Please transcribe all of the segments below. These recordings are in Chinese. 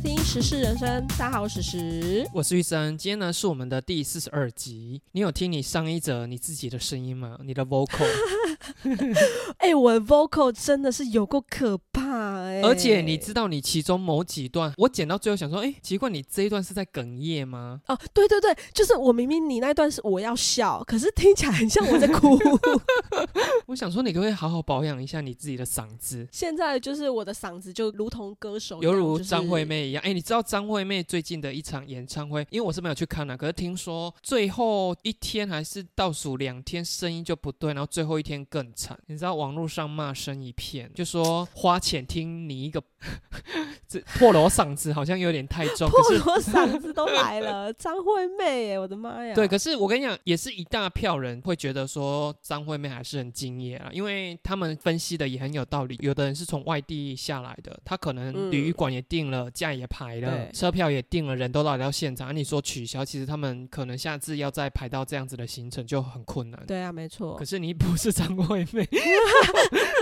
收听《时事人生》，大家好，我是时。我是玉生，今天呢是我们的第四十二集。你有听你上一则你自己的声音吗？你的 vocal，哎、我的 vocal 真的是有够可怕哎、而且你知道你其中某几段，我剪到最后想说，哎，奇怪，你这一段是在哽咽吗？哦，对对对，就是我明明你那段是我要笑，可是听起来很像我在哭。我想说，你可不可以好好保养一下你自己的嗓子？现在就是我的嗓子就如同歌手，犹如张惠妹一样，哎、你知道张惠妹最近的一场演唱会，因为我是没有去看的、可是听说最后一天还是倒数两天，声音就不对，然后最后一天更惨。你知道网络上骂声一片，就说花钱听你一个 这破锣嗓子好像有点太重，破。锣嗓子都来了，张惠妹哎，我的妈呀！对，可是我跟你讲，也是一大票人会觉得说张惠妹还是很敬业啊，因为他们分析的也很有道理。有的人是从外地下来的，他可能嗯旅馆也订了，假也排了，车票也订了，人都来到现场。啊、你说取消，其实他们可能下次要再排到这样子的行程就很困难。对啊，没错可。是你不是张惠妹，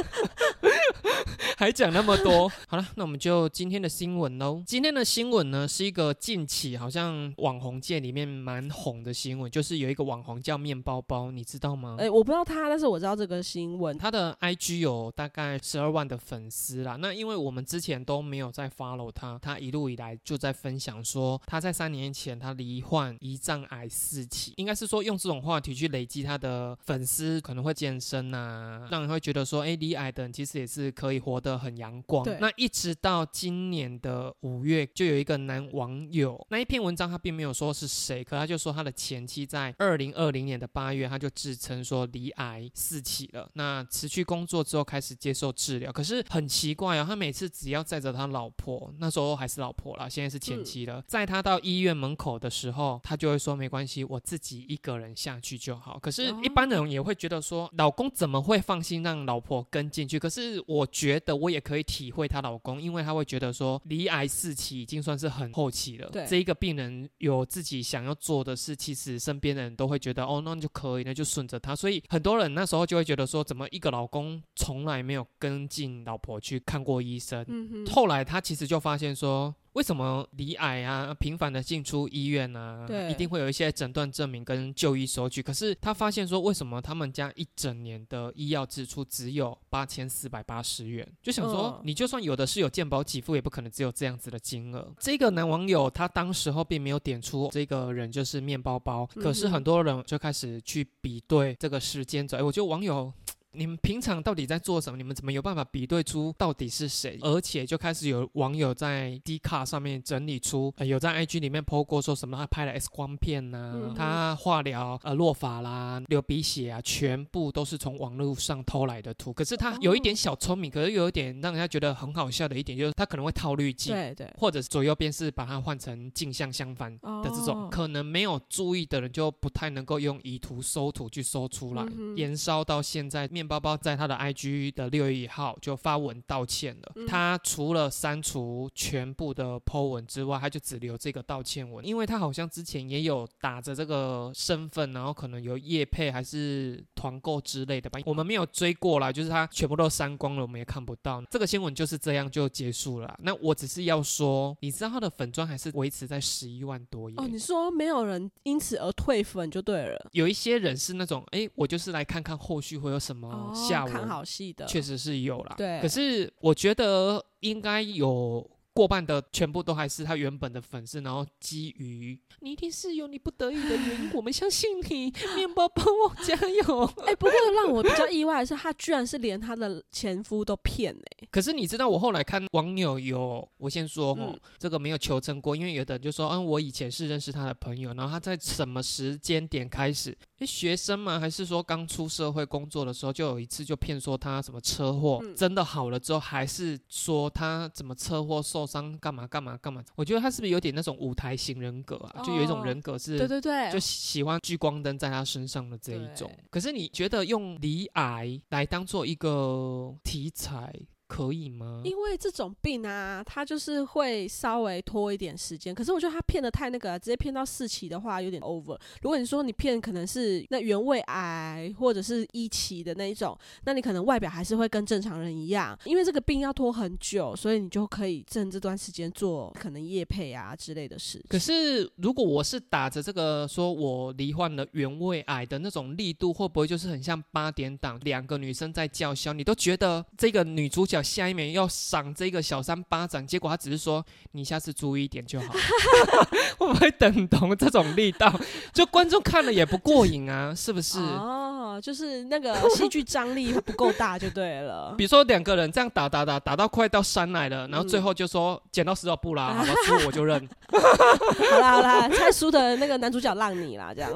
还讲那么多。好了，那我们就今天的新闻喽。今天的新闻呢，是一个近期好像网红界里面蛮红的新闻，就是有一个网红叫面包包，你知道吗？哎、我不知道他，但是我知道这个新闻。他的 IG 有大概十二万的粉丝啦。那因为我们之前都没有在 follow 他，他一路以来就在分享说，他在三年前他罹患胰脏癌四期，应该是说用这种话题去累积他的粉丝，可能会健身啊，让人会觉得说，哎，罹癌的人其实也是可以活得很阳光。那一直到今年的五月，就有一个男网友，那一篇文章他并没有说是谁，可他就说他的前妻在二零二零年的八月，他就自称说罹癌四起了。那辞去工作之后开始接受治疗，可是很奇怪哦，他每次只要载着他老婆，那时候还是老婆啦，现在是前妻了，载他到医院门口的时候，他就会说没关系，我自己一个人下去就好。可是，一般人也会觉得说，老公怎么会放心让老婆跟进去？可是我觉得我也可以体会她老公，因为她会觉得说，离癌四期已经算是很后期了。对这一个病人有自己想要做的事，其实身边的人都会觉得，哦，那就可以，那就顺着他。所以很多人那时候就会觉得说，怎么一个老公从来没有跟进老婆去看过医生？嗯，后来他其实就发现说，为什么离癌啊，频繁的进出医院啊，对一定会有一些诊断证明跟就医收据。可是他发现说，为什么他们家一整年的医药支出只有八千四百八十元？就想说嗯，你就算有的是有健保给付，也不可能只有这样子的金额。这个男网友他当时候并没有点出这个人就是面包包，可是很多人就开始去比对这个时间轴。哎，我觉得网友。你们平常到底在做什么？你们怎么有办法比对出到底是谁？而且就开始有网友在 D 卡上面整理出，呃、有在 IG 里面 PO 过说什么他拍了 X 光片呐、嗯他化疗、呃落发啦、流鼻血啊，全部都是从网络上偷来的图。可是他有一点小聪明，可是有一点让人家觉得很好笑的一点，就是他可能会套滤镜。对对，或者是左右边是把它换成镜像相反的这种，哦可能没有注意的人就不太能够用以图搜图去搜出来。嗯哼延烧到现在，面包包在他的 IG 的六月一号就发文道歉了。嗯他除了删除全部的 po 文之外，他就只留这个道歉文，因为他好像之前也有打着这个身份，然后可能有业配还是团购之类的吧。我们没有追过来，就是他全部都删光了，我们也看不到。这个新闻就是这样就结束了。那我只是要说，你知道他的粉砖还是维持在十一万多耶。哦，你说没有人因此而退粉就对了。有一些人是那种，哎，我就是来看看后续会有什么哦，下午。看好戏的，确实是有啦。对可是我觉得应该有过半的全部都还是他原本的粉丝，然后基于你一定是有你不得已的原因，我们相信你，面包帮我加油。哎、不过让我比较意外的是，他居然是连他的前夫都骗哎、可是你知道，我后来看网友有，我先说哦，嗯这个没有求证过，因为有的人就说，嗯，我以前是认识他的朋友，然后他在什么时间点开始，诶学生吗？还是说刚出社会工作的时候，就有一次就骗说他什么车祸，嗯真的好了之后，还是说他怎么车祸受伤，干嘛干嘛干嘛？我觉得他是不是有点那种舞台型人格啊？就有一种哦人格是，对对对，就喜欢聚光灯在他身上的这一种。可是你觉得用离癌来当做一个题材，可以吗？因为这种病啊，它就是会稍微拖一点时间。可是我觉得他骗的太那个了，直接骗到四期的话有点 over。如果你说你骗可能是那原位癌或者是一期的那一种，那你可能外表还是会跟正常人一样。因为这个病要拖很久，所以你就可以趁这段时间做可能夜配啊之类的事。可是如果我是打着这个说我罹患了原位癌的那种力度，会不会就是很像八点档两个女生在叫嚣？你都觉得这个女主角下一秒要赏这个小三巴掌，结果他只是说你下次注意一点就好。会不会等同这种力道？就观众看了也不过瘾啊，是不是？哦，就是那个戏剧张力不够大就对了。比如说两个人这样打打打打到快到山来了，然后最后就说剪刀石头布啦，好吧，输我就认。好 啦好啦，猜输的那个男主角让你啦，这样。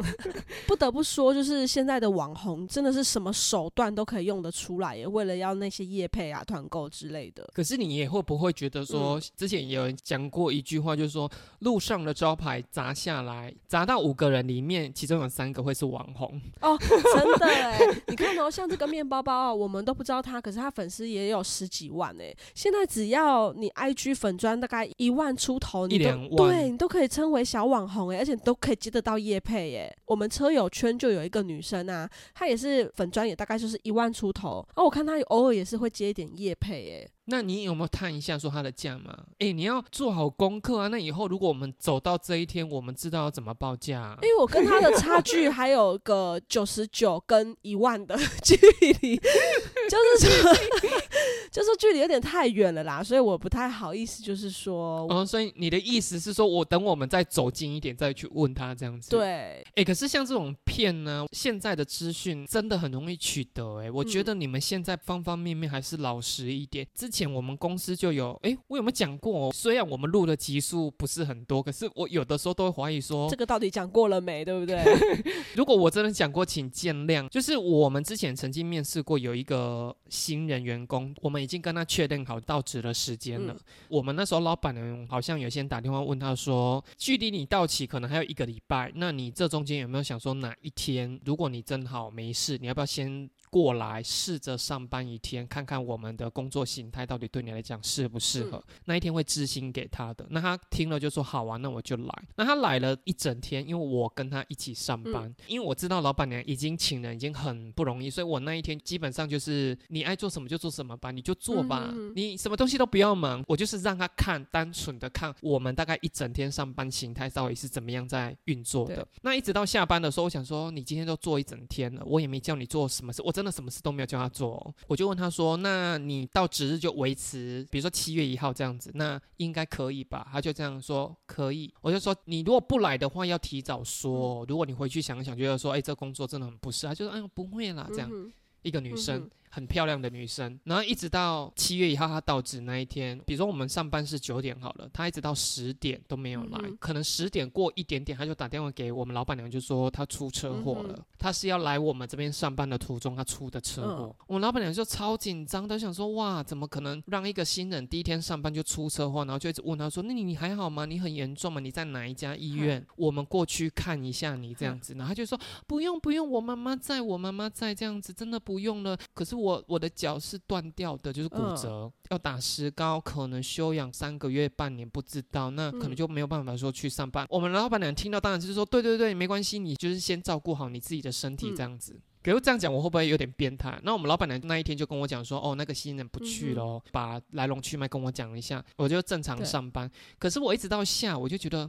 不得不说，就是现在的网红真的是什么手段都可以用得出来，也为了要那些业配啊、团购之类的。可是你也会不会觉得说，之前有人讲过一句话，就是说路上的招牌砸下来，砸到五个人里面，其中有三个会是网红。哦，真的哎，你看哦，像这个面包包啊，我们都不知道他，可是他粉丝也有十几万哎。现在只要你 IG 粉砖大概一万出头，一两万，对你都可以称为小网红哎，而且都可以接得到叶配哎。我们车友圈就有一个女生啊，她也是粉砖，也大概就是一万出头。哦，我看她偶尔也是会接一点叶配哎。那你有没有探一下说它的价码？哎，你要做好功课啊！那以后如果我们走到这一天，我们知道要怎么报价。因为我跟他的差距 还有个九十九跟一万的 距离，就是说，就是距离有点太远了啦，所以我不太好意思，就是说。哦，所以你的意思是说我等我们再走近一点再去问他这样子？对。哎，可是像这种骗呢，现在的资讯真的很容易取得。哎，我觉得你们现在方方面面还是老实一点。之前我们公司就有，哎，我有没有讲过？虽然我们录的集数不是很多，可是我有的时候都会怀疑说，这个到底讲过了没？对不对？如果我真的讲过，请见谅。就是我们之前曾经面试过有一个新人员工，我们已经跟他确定好到职的时间了。我们那时候老板娘好像有先打电话问他说，距离你到期可能还有一个礼拜，那你这中间有没有想说哪一天，如果你正好没事，你要不要先？过来试着上班一天，看看我们的工作形态到底对你来讲适不适合。那一天会知心给他的，那他听了就说好啊，那我就来。那他来了一整天，因为我跟他一起上班，因为我知道老板娘已经请人已经很不容易，所以我那一天基本上就是你爱做什么就做什么吧，你就做吧，你什么东西都不要忙，我就是让他看，单纯的看我们大概一整天上班形态到底是怎么样在运作的。那一直到下班的时候，我想说你今天都做一整天了，我也没叫你做什么事，我真。真的什么事都没有叫他做，我就问他说：“那你到值日就维持，比如说七月一号这样子，那应该可以吧？”他就这样说：“可以。”我就说：“你如果不来的话，要提早说。如果你回去想想，觉得说，哎，这工作真的很不适，他就说：‘哎呦，不会啦。’这样一个女生。”很漂亮的女生，然后一直到七月一号她到职那一天，比如说我们上班是九点好了，她一直到十点都没有来，可能十点过一点点，她就打电话给我们老板娘，就说她出车祸了，她是要来我们这边上班的途中，她出的车祸。我们老板娘就超紧张，的想说哇，怎么可能让一个新人第一天上班就出车祸？然后就一直问她说，那你你还好吗？你很严重吗？你在哪一家医院？我们过去看一下你这样子。然后她就说不用不用，我妈妈在我妈妈在这样子，真的不用了。可是我我我的脚是断掉的，就是骨折，要打石膏，可能休养三个月、半年，不知道，那可能就没有办法说去上班。我们老板娘听到，当然就是说，对对对，没关系，你就是先照顾好你自己的身体，这样子。可是这样讲，我会不会有点变态？那我们老板娘那一天就跟我讲说，哦，那个新人不去了，把来龙去脉跟我讲一下，我就正常上班。可是我一直到下我就觉得。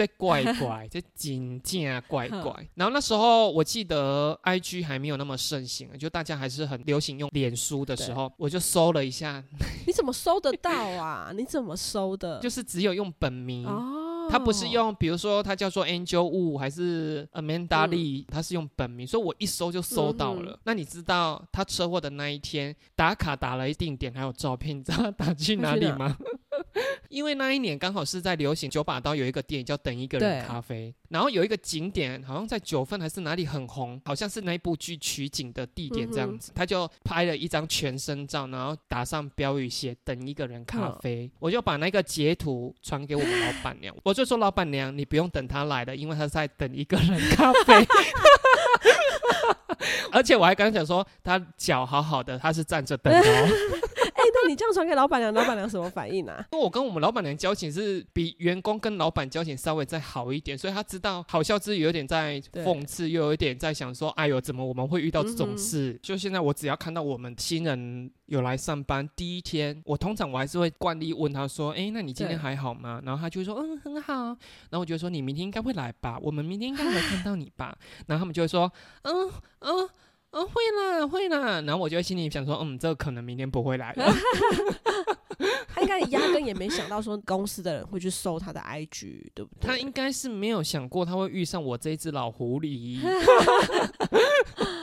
在怪怪，在紧啊怪怪。然后那时候我记得 I G 还没有那么盛行，就大家还是很流行用脸书的时候，我就搜了一下。你怎么搜得到啊？你怎么搜的？就是只有用本名哦，他不是用，比如说他叫做 Angel Wu 还是 Amanda Lee，他是用本名，所以我一搜就搜到了。那你知道他车祸的那一天打卡打了一定点，还有照片，你知道他打去哪里吗？因为那一年刚好是在流行九把刀有一个电影叫《等一个人咖啡》，然后有一个景点好像在九份还是哪里很红，好像是那一部剧取景的地点这样子，他就拍了一张全身照，然后打上标语写“等一个人咖啡”，我就把那个截图传给我们老板娘，我就说老板娘你不用等他来了，因为他在等一个人咖啡，而且我还刚想说他脚好好的，他是站着等哦。那你这样传给老板娘，老板娘什么反应啊？因为我跟我们老板娘交情是比员工跟老板交情稍微再好一点，所以他知道好笑之余有点在讽刺，又有一点在想说，哎呦，怎么我们会遇到这种事？就现在我只要看到我们新人有来上班第一天，我通常我还是会惯例问他说，哎，那你今天还好吗？然后他就会说，嗯，很好。然后我就说，你明天应该会来吧？我们明天应该会看到你吧？然后他们就会说，嗯嗯。嗯，会啦，会啦。然后我就会心里想说，嗯，这个可能明天不会来了。他应该压根也没想到说公司的人会去搜他的 IG，对不对？他应该是没有想过他会遇上我这只老狐狸，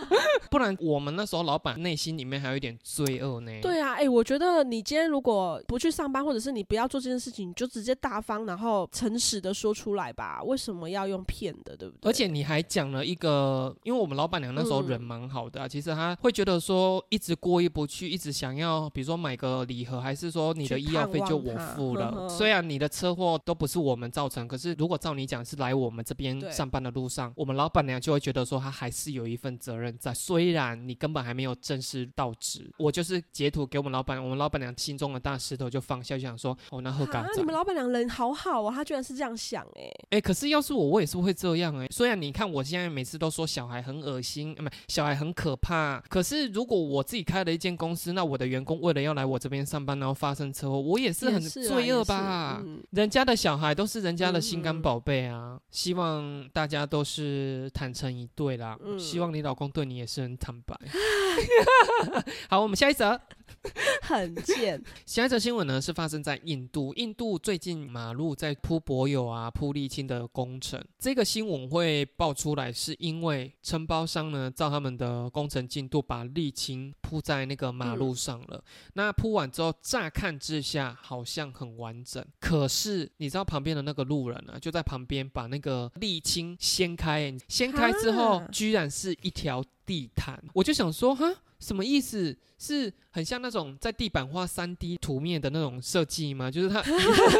不然我们那时候老板内心里面还有一点罪恶呢。对啊，哎、我觉得你今天如果不去上班，或者是你不要做这件事情，你就直接大方然后诚实的说出来吧。为什么要用骗的，对不对？而且你还讲了一个，因为我们老板娘那时候嗯人蛮好的、啊，其实她会觉得说一直过意不去，一直想要，比如说买个礼盒，还是说你的医药费就我付了。呵呵虽然你的车祸都不是我们造成，可是如果照你讲是来我们这边上班的路上，我们老板娘就会觉得说她还是有一份责任在，虽然你根本还没有正式到职，我就是截图给我们老板，我们老板娘心中的大石头就放下，就想说哦，那喝干你们老板娘人好好啊，她居然是这样想哎、哎、可是要是我，我也是会这样哎、虽然你看我现在每次都说小孩很恶心，呃，不，小孩很可怕。可是如果我自己开了一间公司，那我的员工为了要来我这边上班，然后发生车祸，我也是很罪恶吧？嗯人家的小孩都是人家的心肝宝贝啊！希望大家都是坦诚以对啦。嗯希望你老公对你也是很坦白。好，我们下一则。很贱，下一则新闻呢是发生在印度，印度最近马路在铺柏油啊、铺沥青的工程。这个新闻会爆出来，是因为承包商呢照他们的工程进度把沥青铺在那个马路上了。那铺完之后，乍看之下好像很完整，可是你知道旁边的那个路人啊，就在旁边把那个沥青掀开，掀开之后居然是一条地毯。我就想说，哈，什么意思？是很像那种在地板画三 D 图面的那种设计吗？就是它，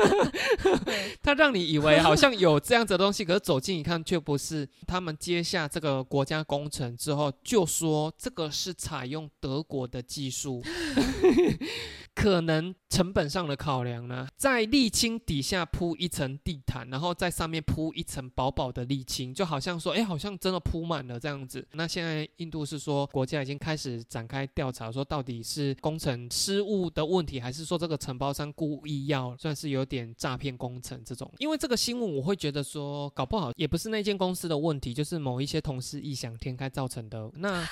它让你以为好像有这样子的东西，可是走近一看却不是。他们接下这个国家工程之后，就说这个是采用德国的技术。可能成本上的考量呢，在沥青底下铺一层地毯，然后在上面铺一层薄薄的沥青，就好像说，哎，好像真的铺满了这样子。那现在印度是说，国家已经开始展开调查，说到底是工程失误的问题，还是说这个承包商故意要算是有点诈骗工程这种？因为这个新闻，我会觉得说，搞不好也不是那间公司的问题，就是某一些同事异想天开造成的。那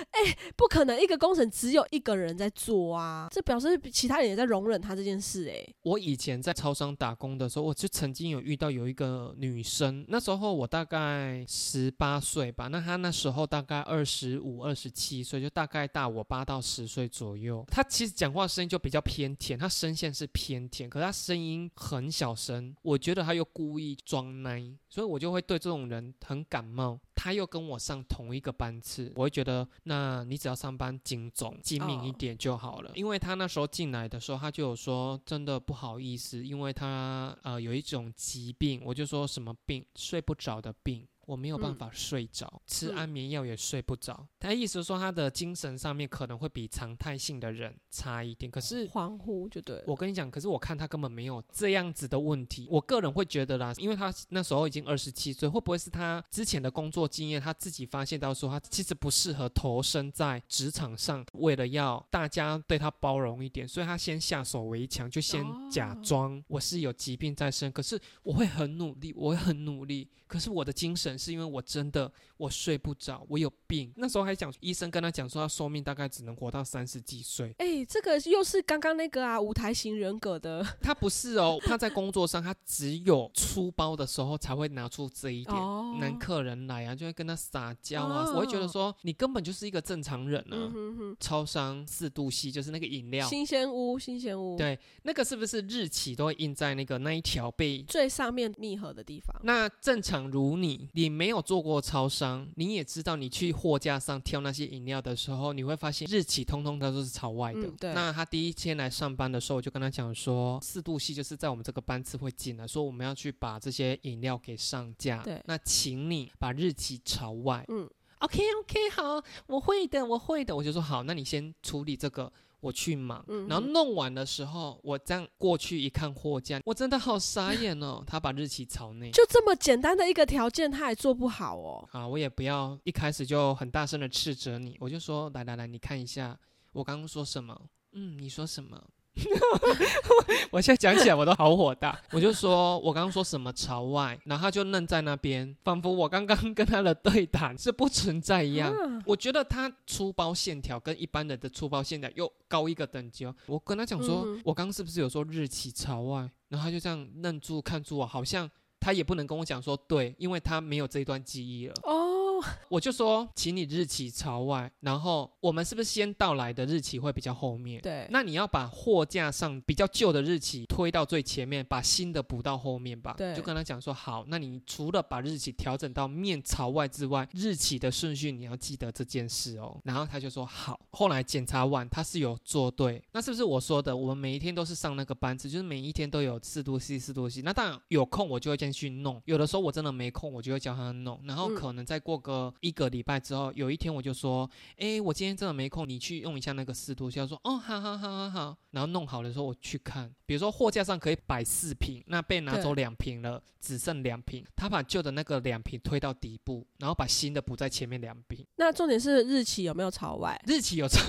哎不可能一个工程只有一个人在做啊，这表示其他人也在容忍他这件事哎、我以前在超商打工的时候，我就曾经有遇到有一个女生，那时候我大概十八岁吧，那她那时候大概二十五、二十七岁，就大概大我八到十岁左右。她其实讲话声音就比较偏甜，她声线是偏甜，可是她声音很小声，我觉得她又故意装奶，所以我就会对这种人很感冒。她又跟我上同一个班次，我会觉得，那你只要上班精总、精明一哦点就好了。因为他那时候进来的时候，他就有说，真的不好意思，因为他呃有一种疾病，我就说什么病，睡不着的病。我没有办嗯法睡着，吃嗯安眠药也睡不着。他意思说他的精神上面可能会比常态性的人差一点，可是恍惚就对。我跟你讲，可是我看他根本没有这样子的问题。我个人会觉得啦，因为他那时候已经二十七岁，会不会是他之前的工作经验，他自己发现到说他其实不适合投身在职场上，为了要大家对他包容一点，所以他先下手为强，就先假哦装我是有疾病在身，可是我会很努力，我会很努力，可是我的精神是因为我真的我睡不着，我有病。那时候还讲医生跟他讲说他寿命大概只能活到三十几岁。哎、这个又是刚刚那个啊，舞台型人格的 他不是哦，他在工作上，他只有出包的时候才会拿出这一点。哦男客人来啊，就会跟他撒娇啊，哦我会觉得说你根本就是一个正常人啊。嗯哼哼，超商四度 C 就是那个饮料，新鲜屋，新鲜屋，对那个是不是日期都会印在那个那一条被？最上面密合的地方。那正常如你，你没有做过超商，你也知道你去货架上挑那些饮料的时候，你会发现日期通通它都是朝外的。嗯对那他第一天来上班的时候，我就跟他讲说，四度系就是在我们这个班次会进来，说我们要去把这些饮料给上架。对那请你把日期朝外。嗯 OK OK，好，我会的，我会的。我就说好，那你先处理这个，我去忙，嗯然后弄完的时候，我这样过去一看货架，我真的好傻眼哦，他把日期朝内。就这么简单的一个条件，他还做不好哦。啊，我也不要一开始就很大声的斥责你，我就说来来来，你看一下我刚刚说什么？嗯，你说什么？我现在讲起来我都好火大，我就说我刚刚说什么朝外，然后他就愣在那边，仿佛我刚刚跟他的对谈是不存在一样。啊我觉得他粗包线条跟一般人的粗包线条又高一个等级哦。我跟他讲说，嗯我刚刚是不是有说日期朝外？然后他就这样愣住看住我，好像他也不能跟我讲说对，因为他没有这一段记忆了。哦，我就说，请你日期朝外，然后我们是不是先到来的日期会比较后面？对，那你要把货架上比较旧的日期推到最前面，把新的补到后面吧。对就跟他讲说好，那你除了把日期调整到面朝外之外，日期的顺序你要记得这件事哦。然后他就说好。后来检查完，他是有做对，那是不是我说的？我们每一天都是上那个班次，就是每一天都有四度 C 四度 C。那当然有空我就会先去弄，有的时候我真的没空，我就会叫他弄。然后嗯可能再过个一个礼拜之后，有一天我就说，哎，我今天真的没空，你去用一下那个四度。他说哦，好好好好好。然后弄好了之后我去看，比如说货架上可以摆四瓶，那被拿走两瓶了，只剩两瓶。他把旧的那个两瓶推到底部，然后把新的补在前面两瓶。那重点是日期有没有朝外？日期有朝，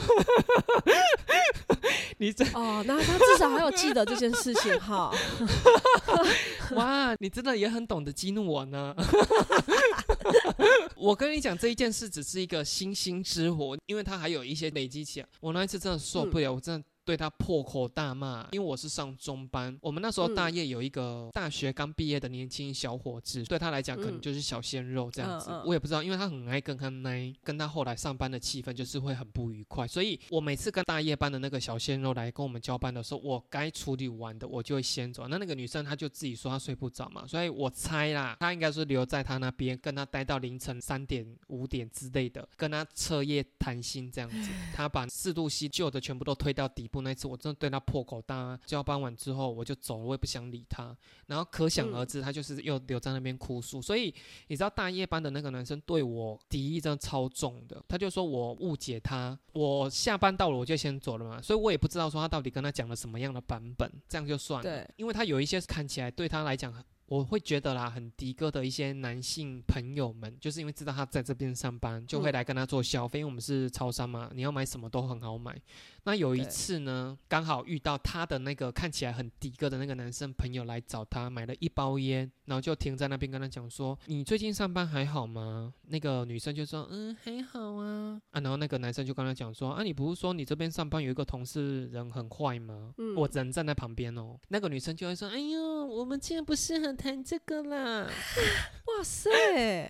你这哦，那他至少还有记得这件事情哈。哇，你真的也很懂得激怒我呢。我 跟你讲，这一件事只是一个星星之火，因为它还有一些累积起来。我那一次真的受不了，我真的。对他破口大骂，因为我是上中班，我们那时候大业有一个大学刚毕业的年轻小伙子，对他来讲可能嗯。就是小鲜肉这样子，嗯嗯。我也不知道，因为他很爱跟他奶，跟他后来上班的气氛就是会很不愉快，所以我每次跟大夜班的那个小鲜肉来跟我们交班的时候，我该处理完的我就会先走，那那个女生她就自己说她睡不着嘛，所以我猜啦，她应该是留在他那边跟他待到凌晨三点五点之类的，跟他彻夜谈心这样子，他把四度 C 旧的全部都推到底部那一次，我真的对他破口大骂。交班完之后我就走了，我也不想理他。然后可想而知，他就是又留在那边哭诉。所以你知道大夜班的那个男生对我敌意真的超重的，他就说我误解他，我下班到了我就先走了嘛，所以我也不知道说他到底跟他讲了什么样的版本，这样就算了对。因为他有一些看起来对他来讲很。我会觉得啦，很迪哥的一些男性朋友们，就是因为知道他在这边上班，就会嗯来跟他做消费，因为我们是超商嘛，你要买什么都很好买。那有一次呢，刚好遇到他的那个看起来很迪哥的那个男生朋友来找他，买了一包烟，然后就停在那边跟他讲说：“你最近上班还好吗？”那个女生就说：“嗯，还好啊。”啊，然后那个男生就跟他讲说：“啊，你不是说你这边上班有一个同事人很坏吗？”嗯我人站在旁边哦，那个女生就会说：“哎呦，我们竟然不适合谈这个啦。”哇塞，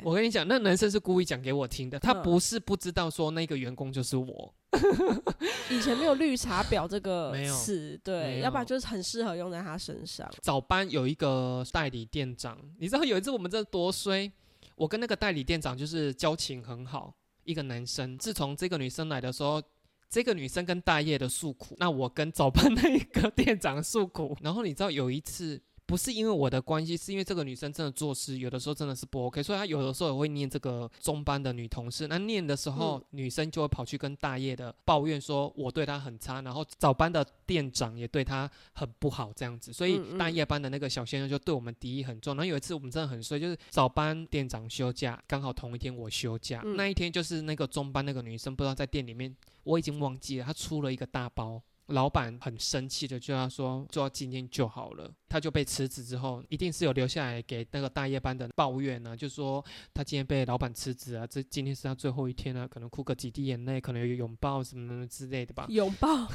我跟你讲，那男生是故意讲给我听的，他嗯不是不知道说那个员工就是我。以前没有绿茶婊这个词，对，要不然就是很适合用在他身上。早班有一个代理店长，你知道有一次我们这多衰，我跟那个代理店长就是交情很好，一个男生。自从这个女生来的时候，这个女生跟大业的诉苦，那我跟早班那一个店长诉苦。然后你知道有一次。不是因为我的关系，是因为这个女生真的做事有的时候真的是不 OK，所以她有的时候也会念这个中班的女同事。那念的时候，嗯女生就会跑去跟大业的抱怨说我对她很差，然后早班的店长也对她很不好这样子，所以大夜班的那个小先生就对我们敌意很重。然后有一次我们真的很衰，就是早班店长休假，刚好同一天我休假，嗯那一天就是那个中班那个女生不知道在店里面，我已经忘记了，她出了一个大包。老板很生气的就要说，做到今天就好了，他就被辞职之后，一定是有留下来给那个大夜班的抱怨呢、就说他今天被老板辞职啊，这今天是他最后一天啊，可能哭个几滴眼泪，可能有拥抱什么之类的吧。拥抱，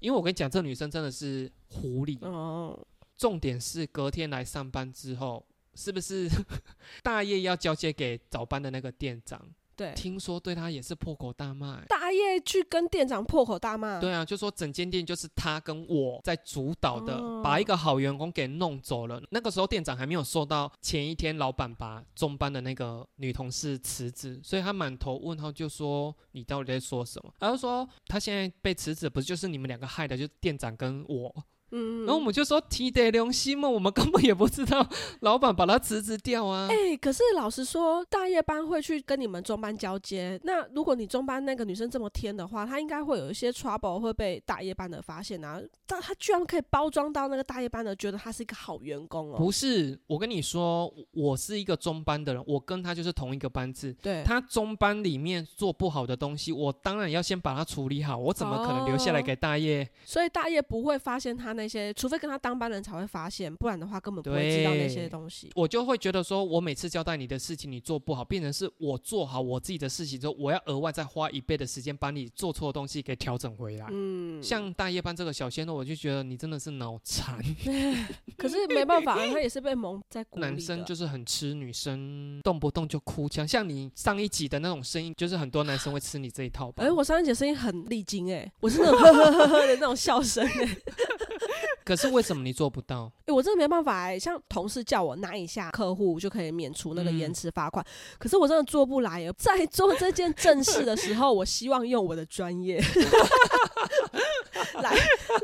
因为我跟你讲，这女生真的是狐狸，哦，重点是隔天来上班之后，是不是 大夜要交接给早班的那个店长？对，听说对他也是破口大骂、欸。大业去跟店长破口大骂，对啊，就说整间店就是他跟我在主导的，哦把一个好员工给弄走了。那个时候店长还没有收到前一天老板把中班的那个女同事辞职，所以他满头问号，就说你到底在说什么？然后说他现在被辞职，不是就是你们两个害的，就是店长跟我。嗯，然后我们就说提得良心嘛，我们根本也不知道老板把他辞职掉啊。哎、可是老实说，大夜班会去跟你们中班交接。那如果你中班那个女生这么天的话，她应该会有一些 trouble 会被大夜班的发现啊。但她居然可以包装到那个大夜班的，觉得她是一个好员工哦。不是，我跟你说，我是一个中班的人，我跟她就是同一个班次。对，她中班里面做不好的东西，我当然要先把它处理好，我怎么可能留下来哦给大业？所以大夜不会发现她那些，除非跟他当班人才会发现，不然的话根本不会知道那些东西。我就会觉得说，我每次交代你的事情你做不好，变成是我做好我自己的事情之后，我要额外再花一倍的时间把你做错的东西给调整回来。嗯，像大夜班这个小鲜肉，我就觉得你真的是脑残。可是没办法，他也是被蒙在鼓里。男生就是很吃女生，动不动就哭腔。像你上一集的那种声音，就是很多男生会吃你这一套吧。哎、我上一集声音很励精哎、我是那种呵呵呵呵的那种笑声哎、可是为什么你做不到？欸我真的没办法哎、像同事叫我拿一下客户就可以免除那个嗯延迟罚款，可是我真的做不来耶。在做这件正事的时候，我希望用我的专业来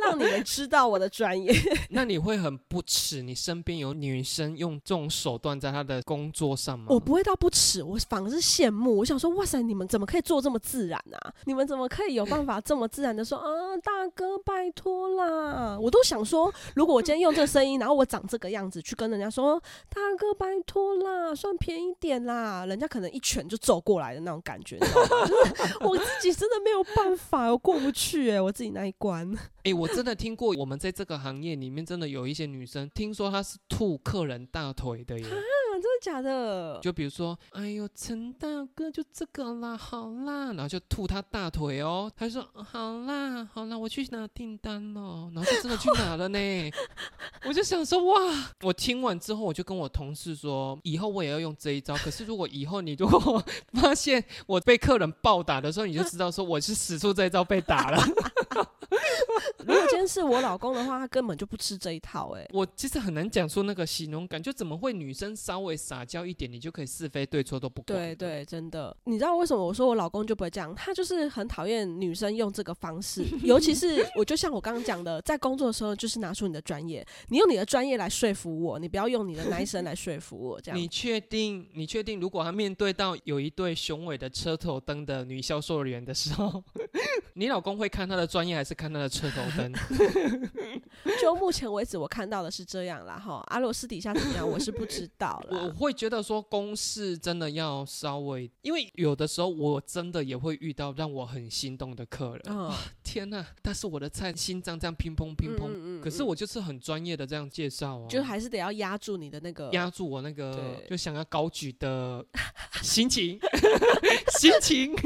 让你们知道我的专业。那你会很不耻，你身边有女生用这种手段在她的工作上吗？我不会到不耻，我反而是羡慕。我想说，哇塞，你们怎么可以做这么自然啊？你们怎么可以有办法这么自然的说啊，大哥拜托啦？我都想说，如果我今天用这个声音，然后我长这个样子去跟人家说，大哥拜托啦，算便宜点啦，人家可能一拳就走过来的那种感觉，我自己真的没有办法，我过不去哎、我自己那一关。哎、我真的听过，我们在这个行业里面真的有一些女生，听说她是吐客人大腿的耶。假的？就比如说，哎呦，陈大哥就这个啦，好啦，然后就吐他大腿哦。他就说好啦，好啦，我去拿订单了，然后就真的去拿了呢。我就想说，哇！我听完之后，我就跟我同事说，以后我也要用这一招。可是如果以后你如果发现我被客人暴打的时候，你就知道说我是使出这一招被打了。如果今天是我老公的话，他根本就不吃这一套哎、我其实很难讲出那个形容感，就怎么会女生稍微撒娇一点，你就可以是非对错都不管？对对，真的，你知道为什么我说我老公就不会这样？他就是很讨厌女生用这个方式，尤其是我就像我刚刚讲的，在工作的时候就是拿出你的专业，你用你的专业来说服我，你不要用你的男生来说服我，这样你。确定？你确定？如果他面对到有一对雄伟的车头灯的女销售人员的时候，你老公会看他的专业还是看他的车头灯？就目前为止我看到的是这样啦，哈。阿罗私底下怎么样，我是不知道我啦。会觉得说公事真的要稍微，因为有的时候我真的也会遇到让我很心动的客人。嗯，天呐，但是我的菜，心脏这样乒乓乒乓。嗯嗯嗯可是我就是很专业的这样介绍哦，就还是得要压住你的那个压住我那个对就想要高举的 心情，心情。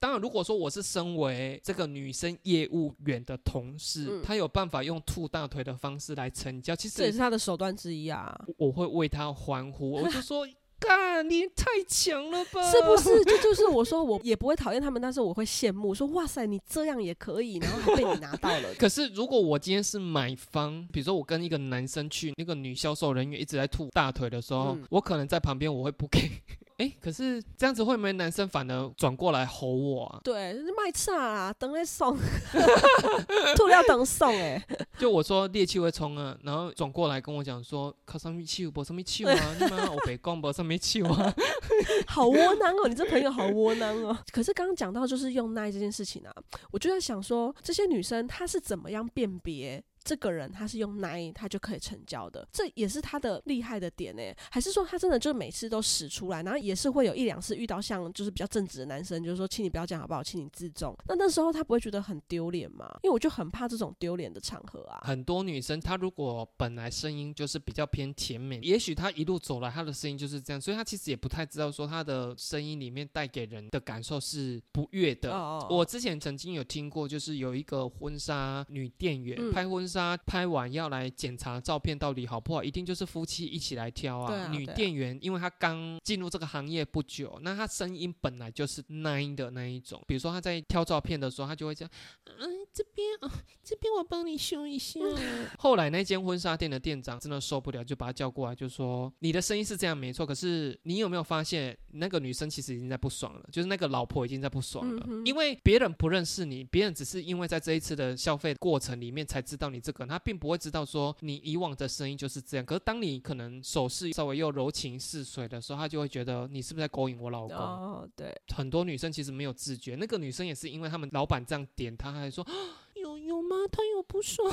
当然，如果说我是身为这个女生业务员的同事，嗯她有办法用吐大腿的方式来成交，其实这也是他的手段之一啊，我会为他欢呼，我就 说。干，你太强了吧？是不是？这就是我说我也不会讨厌他们，但是我会羡慕，说哇塞，你这样也可以，然后还被你拿到了。可是，如果我今天是买方，比如说我跟一个男生去，那个女销售人员一直在吐大腿的时候，嗯我可能在旁边我会不给。哎，可是这样子会不会男生反而转过来吼我啊？对，卖差啊，等来送，吐料等送哎、就我说猎气会冲啊，然后转过来跟我讲说，靠上面气，不上面气啊，你妈我别讲不上面气啊。好窝囊哦，你这朋友好窝囊哦。可是刚刚讲到就是用耐这件事情啊，我就在想说，这些女生她是怎么样辨别？这个人他是用奶，他就可以成交的，这也是他的厉害的点呢。还是说他真的就每次都使出来，然后也是会有一两次遇到像就是比较正直的男生，就是说，请你不要这样好不好，请你自重。那那时候他不会觉得很丢脸吗？因为我就很怕这种丢脸的场合啊。很多女生她如果本来声音就是比较偏甜美，也许她一路走来她的声音就是这样，所以她其实也不太知道说她的声音里面带给人的感受是不悦的。哦我之前曾经有听过，就是有一个婚纱女店员、嗯拍婚纱纱拍完要来检查照片到底好不好，一定就是夫妻一起来挑啊。女店员因为她刚进入这个行业不久，那她声音本来就是奶的那一种，比如说她在挑照片的时候，她就会这样，嗯，这边哦，这边我帮你修一下。后来那间婚纱店的店长真的受不了，就把他叫过来，就说你的声音是这样没错，可是你有没有发现那个女生其实已经在不爽了，就是那个老婆已经在不爽了，嗯因为别人不认识你，别人只是因为在这一次的消费过程里面才知道你这个，他并不会知道说你以往的声音就是这样。可是当你可能手势稍微又柔情似水的时候，他就会觉得你是不是在勾引我老公？哦，对，很多女生其实没有自觉，那个女生也是因为他们老板这样点她，还说。有有吗？他有不爽，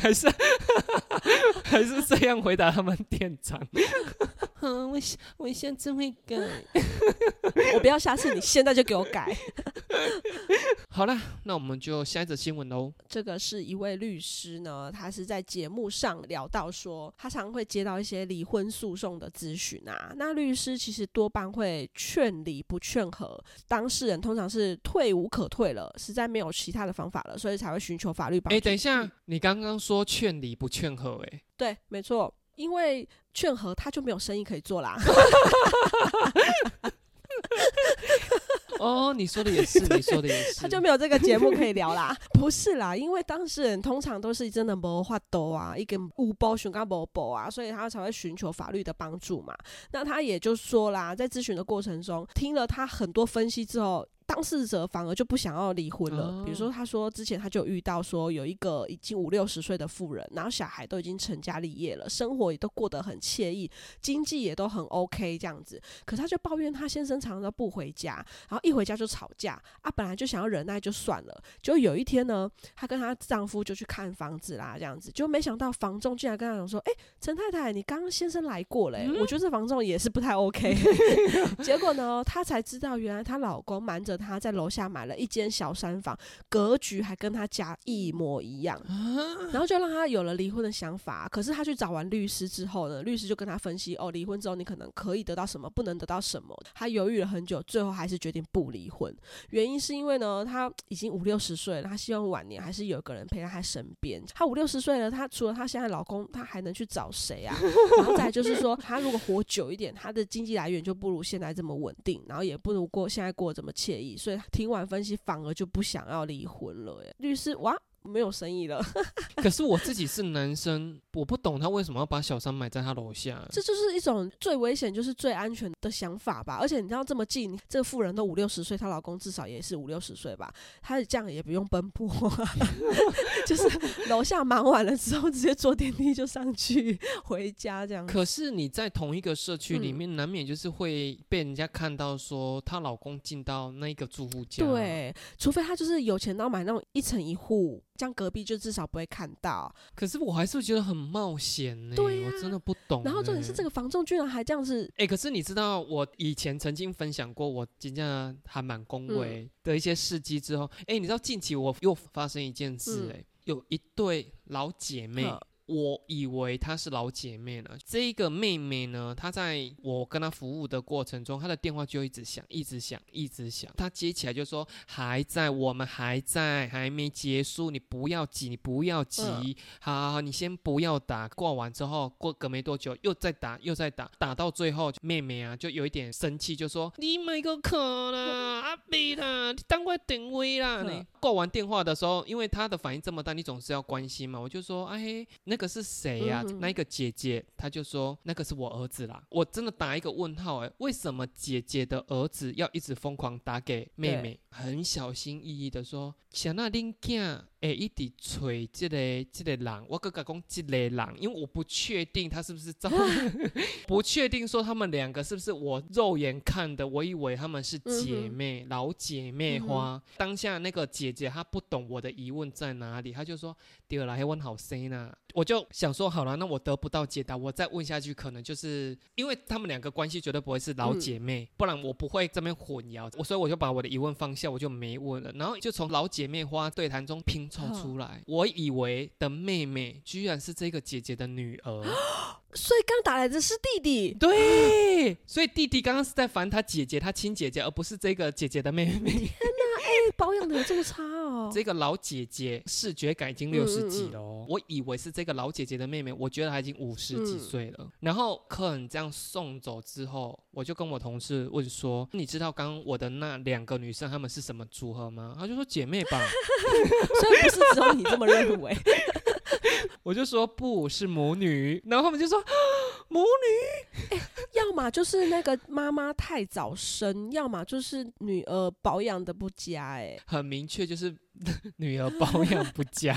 还是 还是这样回答他们店长？嗯，我下我下次会改。我不要下次，你现在就给我改。好了，那我们就下一则新闻喽。这个是一位律师呢，他是在节目上聊到说，他常会接到一些离婚诉讼的咨询啊。那律师其实多半会劝离不劝和，当事人通常是退无可退了，实在没有其他的方法了，所以才会寻求法律帮助。哎，等一下，你刚刚说劝离不劝和、哎，对，没错，因为劝和他就没有生意可以做啦。哦，你说的也是，你说的也是，他就没有这个节目可以聊啦。不是啦，因为当事人通常都是真的没话多啊，一根无包寻干无包啊，所以他才会寻求法律的帮助嘛。那他也就说啦，在咨询的过程中，听了他很多分析之后。当事者反而就不想要离婚了。比如说，他说之前他就遇到说有一个已经五六十岁的妇人，然后小孩都已经成家立业了，生活也都过得很惬意，经济也都很 OK 这样子。可是他就抱怨他先生常常都不回家，然后一回家就吵架啊。本来就想要忍耐就算了，就有一天呢，她跟她丈夫就去看房子啦，这样子，就没想到房仲竟然跟她讲说：“哎、陈太太，你刚刚先生来过嘞、我觉得这房仲也是不太 OK。”结果呢，她才知道原来她老公瞒着她在楼下买了一间小三房，格局还跟她家一模一样，然后就让她有了离婚的想法。可是她去找完律师之后呢，律师就跟她分析：哦，离婚之后你可能可以得到什么，不能得到什么。她犹豫了很久，最后还是决定不离婚。原因是因为呢，她已经五六十岁了，她希望晚年还是有个人陪在她身边。她五六十岁了，她除了她现在老公，她还能去找谁啊？然后再就是说，她如果活久一点，她的经济来源就不如现在这么稳定，然后也不如过现在过得这么惬意。所以听完分析，反而就不想要离婚了。哎，律师哇。没有生意了，可是我自己是男生，我不懂他为什么要把小三买在他楼下。这就是一种最危险，就是最安全的想法吧。而且你知道这么近，这个妇人都五六十岁，她老公至少也是五六十岁吧，她这样也不用奔波，就是楼下忙完了之后，直接坐电梯就上去回家这样。可是你在同一个社区里嗯面，难免就是会被人家看到说她老公进到那个住户家。，对，除非她就是有钱到买那种一层一户，这样隔壁就至少不会看到。可是我还是会觉得很冒险呢。对呀我真的不懂。然后重点是这个。房仲居然还这样子，哎、可是你知道，我以前曾经分享过我今天还蛮恭嗯维的一些事迹之后，哎、你知道近期我又发生一件事、嗯哎、有一对老姐妹呵，我以为她是老姐妹呢。这一个妹妹呢，她在我跟她服务的过程中，她的电话就一直响，一直响，一直响。她接起来就说：“还在，我们还在，还没结束，你不要急，你不要急，嗯好好好，你先不要打。”挂完之后，过隔没多久又再打，又再打，打到最后，妹妹啊就有一点生气，就说：“你买个可啦，阿贝啦，你当我定位啦。嗯你”挂完电话的时候，因为她的反应这么大，你总是要关心嘛，我就说：“哎，那个是谁呀、嗯那一个姐姐，她就说那个是我儿子啦。我真的打一个问号哎、为什么姐姐的儿子要一直疯狂打给妹妹？很小心翼翼的说，想那恁囝会一直吹这个这个人，我哥哥讲这个人，因为我不确定他是不是照，不确定说他们两个是不是我肉眼看的，我以为他们是姐妹，老姐妹花。当下那个姐姐她不懂我的疑问在哪里，她就说。第二来问好声呐，我就想说好了，那我得不到解答，我再问下去，可能就是因为他们两个关系绝对不会是老姐妹，不然我不会这边混淆，我所以我就把我的疑问放下，我就没问了，然后就从老姐妹花对谈中拼凑出来，我以为的妹妹居然是这个姐姐的女儿，所以刚打来的是弟弟。对，所以弟弟刚刚是在烦他姐姐，他亲姐姐，而不是这个姐姐的妹妹。哎、保养的有这么差哦？这个老姐姐视觉感已经六十几了哦，我以为是这个老姐姐的妹妹，我觉得她已经五十几岁了。然后客人这样送走之后，我就跟我同事问说：“你知道刚刚我的那两个女生她们是什么组合吗？”她就说：“姐妹吧。所以不是只有你这么认为。我就说：“不是母女。”然后他们就说：“ 母女。”要么就是那个妈妈太早生，要么就是女儿保养的不佳，哎，很明确就是 女儿保养不佳。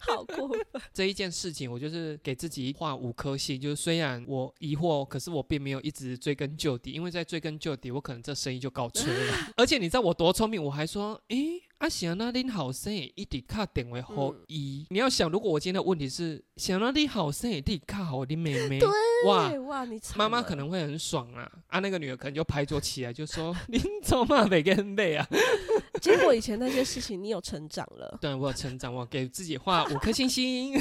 好过分！这一件事情，我就是给自己画五颗星。就是虽然我疑惑，可是我并没有一直追根究底，因为在追根究底，我可能这生意就搞吹了。而且你知道我多聪明，我还说，诶，阿翔那恁好生一直卡点为好一。你要想，如果我今天的问题是想那你好生一直卡好的妹妹，哇哇，你妈妈可能会很爽啊！啊，那个女儿可能就拍桌起来就说：“ 你怎么没跟累啊？” 结果以前那些事情，你有成长了。对，我有成长，我给自己画五颗星星。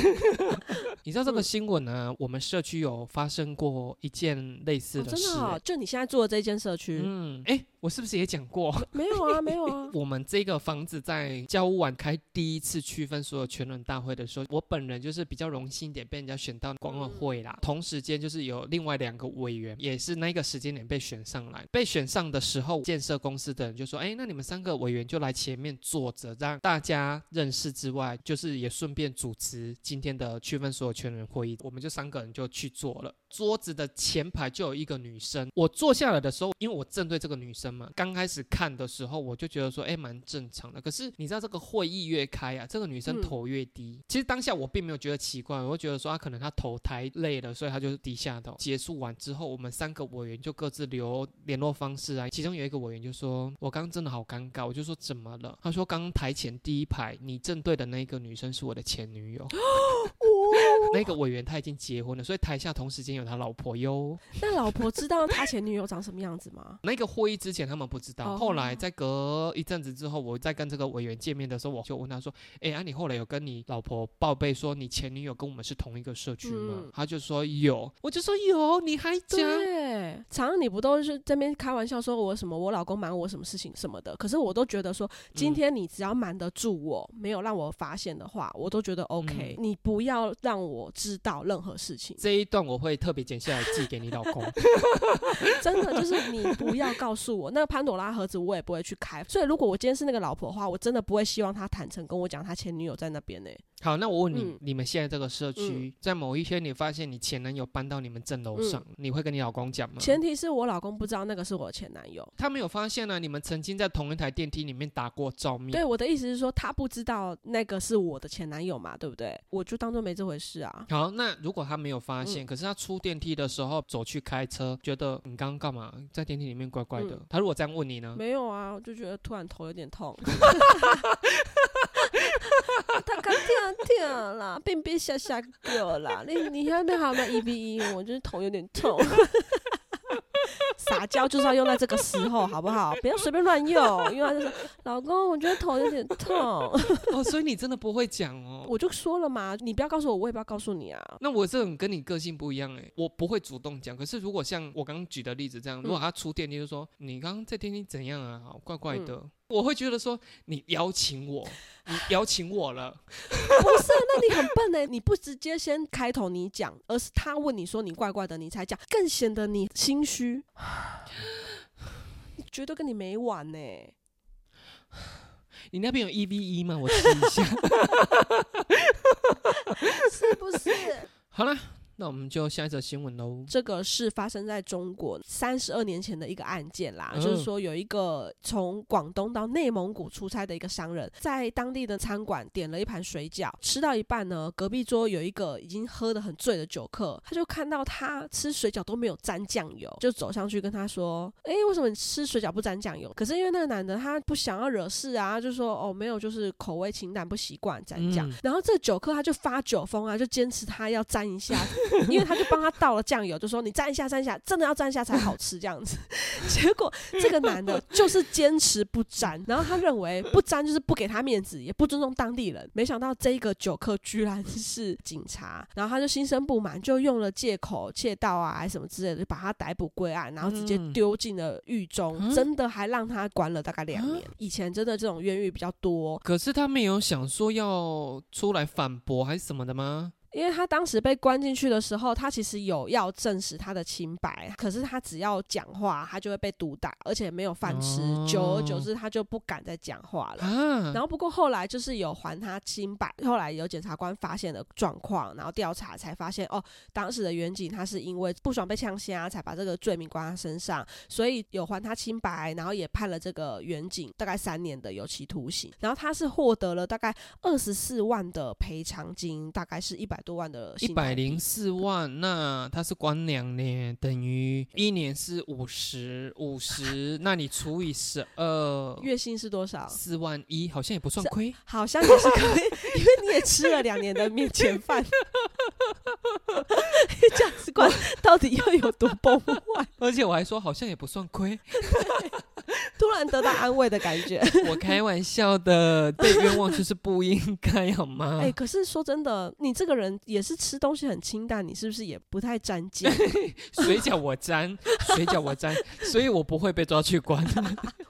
你知道这个新闻呢？我们社区有发生过一件类似的事。真的，就你现在住的这间社区。嗯，哎，我是不是也讲过？没有啊，没有啊。我们这个房子是在交务晚开第一次区分所有全人大会的时候，我本人就是比较荣幸一点被人家选到管委会啦。同时间就是有另外两个委员，也是那个时间点被选上来。被选上的时候，建设公司的人就说：“哎，那你们三个委员就来前面坐着，让大家认识之外，就是也顺便主持今天的区分所有权人会议。”我们就三个人就去做了。桌子的前排就有一个女生，我坐下来的时候，因为我正对这个女生嘛，刚开始看的时候，我就觉得说，哎，蛮正常的。可是你知道，这个会议越开啊，这个女生头越低。其实当下我并没有觉得奇怪，我觉得说她可能她头抬累了，所以她就是低下头。结束完之后，我们三个委员就各自留联络方式啊。其中有一个委员就说：“我刚刚真的好尴尬。”我就说：“怎么了？”他说：“刚刚台前第一排你正对的那个女生是我的前女友。” 那个委员他已经结婚了，所以台下同时间有他老婆哟。那老婆知道他前女友长什么样子吗？那个会议之前他们不知道，后来在隔一阵子之后，我再跟这个委员见面的时候，我就问他说：“哎，啊，你后来有跟你老婆报备说你前女友跟我们是同一个社区吗？”他就说有，我就说有，你还讲？对，常常你不都是这边开玩笑说我什么我老公瞒我什么事情什么的，可是我都觉得说今天你只要瞒得住我，没有让我发现的话，我都觉得 OK。你不要让我知道任何事情。这一段我会特别剪下来寄给你老公。真的就是你不要告诉我那个潘朵拉盒子，我也不会去开。所以如果我今天是那个老婆的话，我真的不会希望他坦诚跟我讲他前女友在那边呢。好，那我问你，你们现在这个社区，在某一天你发现你前男友搬到你们正楼上，你会跟你老公讲吗？前提是我老公不知道那个是我前男友，他没有发现呢。你们曾经在同一台电梯里面打过照面。对，我的意思是说，他不知道那个是我的前男友嘛，对不对？我就当做没这回事啊。好，那如果他没有发现，可是他出电梯的时候走去开车，觉得你刚刚干嘛在电梯里面怪怪的？他如果这样问你呢？没有啊，我就觉得突然头有点痛。跳跳啦，并别吓吓个啦。你你那边好吗？一比一，我就是头有点痛。撒娇就是要用在这个时候，好不好？不要随便乱用，因为他就说：“老公，我觉得头有点痛。”哦，所以你真的不会讲哦？我就说了嘛，你不要告诉我，我也不要告诉你啊。那我这种跟你个性不一样哎，我不会主动讲。可是如果像我刚刚举的例子这样，如果他出电梯就说：“你刚刚在电梯怎样啊？怪怪的。”我会觉得说你邀请我，你邀请我了，不是？那你很笨呢，你不直接先开头你讲，而是他问你说你怪怪的，你才讲，更显得你心虚。绝对跟你没完呢。你那边有一 v 一吗？我试一下，是不是？好了。那我们就下一则新闻喽。这个是发生在中国三十二年前的一个案件啦，就是说有一个从广东到内蒙古出差的一个商人，在当地的餐馆点了一盘水饺，吃到一半呢，隔壁桌有一个已经喝得很醉的酒客，他就看到他吃水饺都没有沾酱油，就走上去跟他说：“哎，为什么你吃水饺不沾酱油？”可是因为那个男的他不想要惹事啊，就说：“哦，没有，就是口味清淡，不习惯沾酱。”然后这酒客他就发酒疯啊，就坚持他要沾一下。因为他就帮他倒了酱油，就说你蘸一下，蘸一下，真的要蘸一下才好吃这样子。结果这个男的就是坚持不沾，然后他认为不沾就是不给他面子，也不尊重当地人。没想到这个酒客居然是警察，然后他就心生不满，就用了借口窃盗啊，还是什么之类的，就把他逮捕归案，然后直接嗯丢进了狱中，嗯真的还让他关了大概两年。以前真的这种冤狱比较多，可是他没有想说要出来反驳还是什么的吗？因为他当时被关进去的时候，他其实有要证实他的清白，可是他只要讲话，他就会被毒打，而且没有饭吃，哦久而久之他就不敢再讲话了。啊，然后不过后来就是有还他清白，后来有检察官发现了状况，然后调查才发现哦，当时的远景他是因为不爽被枪杀，才把这个罪名关他身上，所以有还他清白，然后也判了这个远景大概三年的有期徒刑，然后他是获得了大概二十四万的赔偿金，大概是一百多万的一百零四万，那他是关两年，等于一年是五十五十，那你除以十二，月薪是多少？四万一，好像也不算是亏。好像也是亏，因为你也吃了两年的面前饭，这样子关到底要有多崩坏？而且我还说好像也不算亏，突然得到安慰的感觉。我开玩笑的，被冤枉就是不应该好吗？哎、可是说真的，你这个人也是吃东西很清淡，你是不是也不太沾酱？水饺我沾，水饺我沾，所以我不会被抓去关。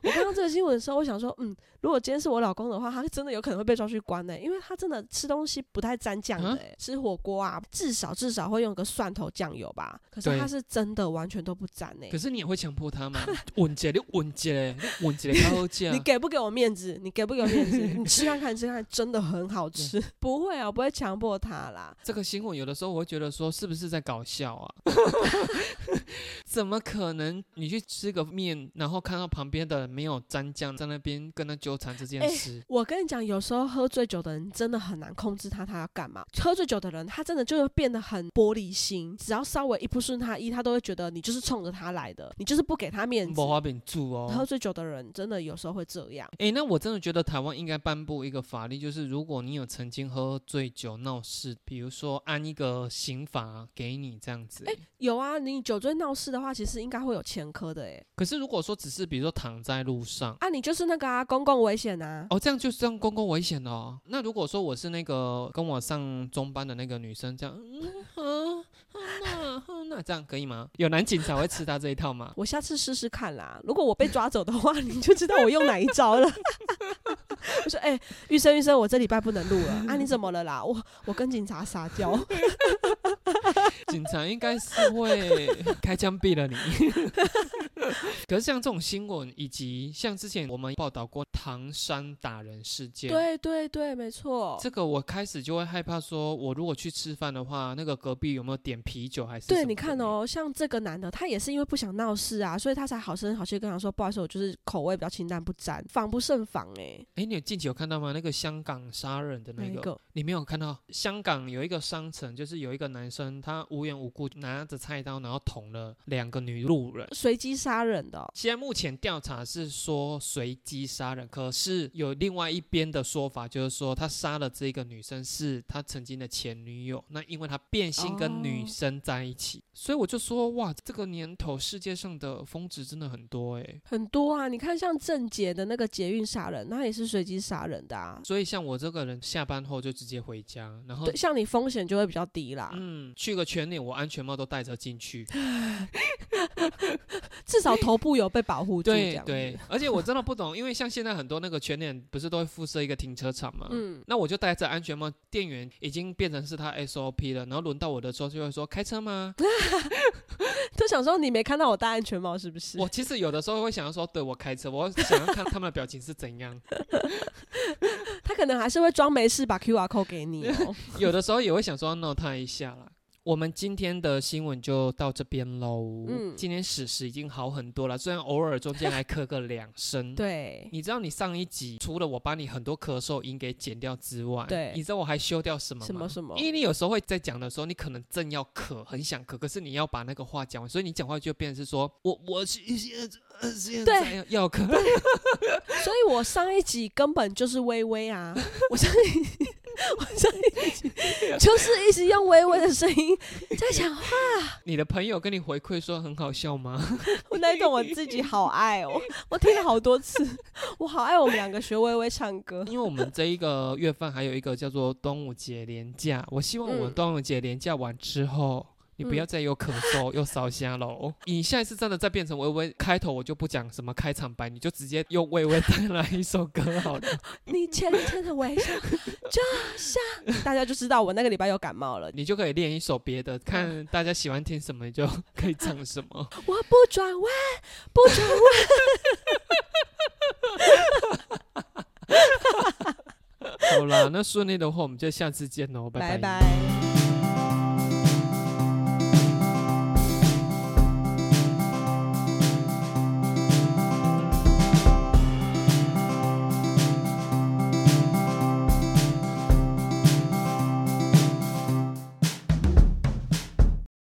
我看到这个新闻的时候，我想说，嗯，如果今天是我老公的话，他真的有可能会被抓去关呢、因为他真的吃东西不太沾酱的、吃火锅啊，至少至少会用个蒜头酱油吧。可是他是真的完全都不沾呢、可是你也会强迫他吗？稳姐，你稳姐，你稳姐，好好你给不给我面子？你给不给我面子？你吃看看，吃看看，真的很好吃。不会啊，我不会强迫他啦。这个新闻有的时候我会觉得说，是不是在搞笑啊？怎么可能？你去吃个面，然后看到旁边的人没有沾酱，在那边跟他纠缠这件哎事，我跟你讲，有时候喝醉酒的人真的很难控制他，他要干嘛？喝醉酒的人，他真的就会变得很玻璃心，只要稍微一不顺他意，他都会觉得你就是冲着他来的，你就是不给他面子无。法饼住哦。喝醉酒的人真的有时候会这样。哎、那我真的觉得台湾应该颁布一个法律，就是如果你有曾经喝醉酒闹事，比如说按一个刑罚给你这样子。有啊，你酒醉闹事的话，其实应该会有前科的诶。可是如果说只是比如说躺在路上。啊，你就是那个啊，公共危险啊。哦，这样就这样公共危险哦。那如果说我是那个跟我上中班的那个女生，这样，嗯啊，那啊那这样可以吗？有男警察会吃他这一套吗？我下次试试看啦。如果我被抓走的话，你就知道我用哪一招了。我说，哎、玉生玉生，我这礼拜不能录了啊！你怎么了啦？我我跟警察撒娇。警察应该是会开枪毙了你。可是像这种新闻，以及像之前我们报道过唐山打人事件，对对对，没错。这个我开始就会害怕，说我如果去吃饭的话，那个隔壁有没有点啤酒还是？对，你看，哦，像这个男的，他也是因为不想闹事啊，所以他才好声好气跟他说：“不好意思，我就是口味比较清淡，不沾，防不胜防。”哎，哎，你有近期有看到吗？那个香港杀人的那个，个？你没有看到？香港有一个商城，就是有一个男生，他无缘无故拿着菜刀，然后捅了两个女路人。随机杀人的哦、现在目前调查是说随机杀人，可是有另外一边的说法，就是说他杀了这个女生是他曾经的前女友，那因为他变性跟女哦生在一起，所以我就说哇，这个年头世界上的疯子真的很多诶。很多啊。你看，像郑捷的那个捷运杀人，那也是随机杀人的啊。所以像我这个人下班后就直接回家，然后对，像你风险就会比较低啦，嗯，去个全脸，我安全帽都戴着进去。至少头部有被保护住。对对，而且我真的不懂，因为像现在很多那个全脸不是都会附设一个停车场嘛，嗯，那我就戴着安全帽，店员已经变成是他 SOP 了，然后轮到我的时候就会说开车吗？就想说你没看到我戴安全帽是不是？我其实有的时候会想要说，对我开车，我想要看他们的表情是怎样。他可能还是会装没事把 QR code 给你哦。有的时候也会想说要闹他一下啦。我们今天的新闻就到这边喽。嗯。今天史实已经好很多了，虽然偶尔中间还咳个两声。对，你知道你上一集除了我把你很多咳嗽音给剪掉之外，对。你知道我还修掉什么吗？什么什么？因为你有时候会在讲的时候，你可能正要咳，很想咳，可是你要把那个话讲完，所以你讲话就变成是说我我是现在要咳，所以我上一集根本就是微微啊，我上一我在一集就是一直用微微的声音在讲话。你的朋友跟你回馈说很好笑吗？我那一段我自己好爱哦，我听了好多次，我好爱我们两个学微微唱歌。因为我们这一个月份还有一个叫做端午节连假，我希望我端午节连假完之后。你不要再又咳嗽又烧香喽！你下一次真的再变成微微开头，我就不讲什么开场白，你就直接用微微带来一首歌好了。你浅浅的微笑，就像大家就知道我那个礼拜又感冒了。你就可以练一首别的，看大家喜欢听什么，你就可以唱什么。我不转弯，不转弯。好啦，那顺利的话，我们就下次见喽，拜拜拜。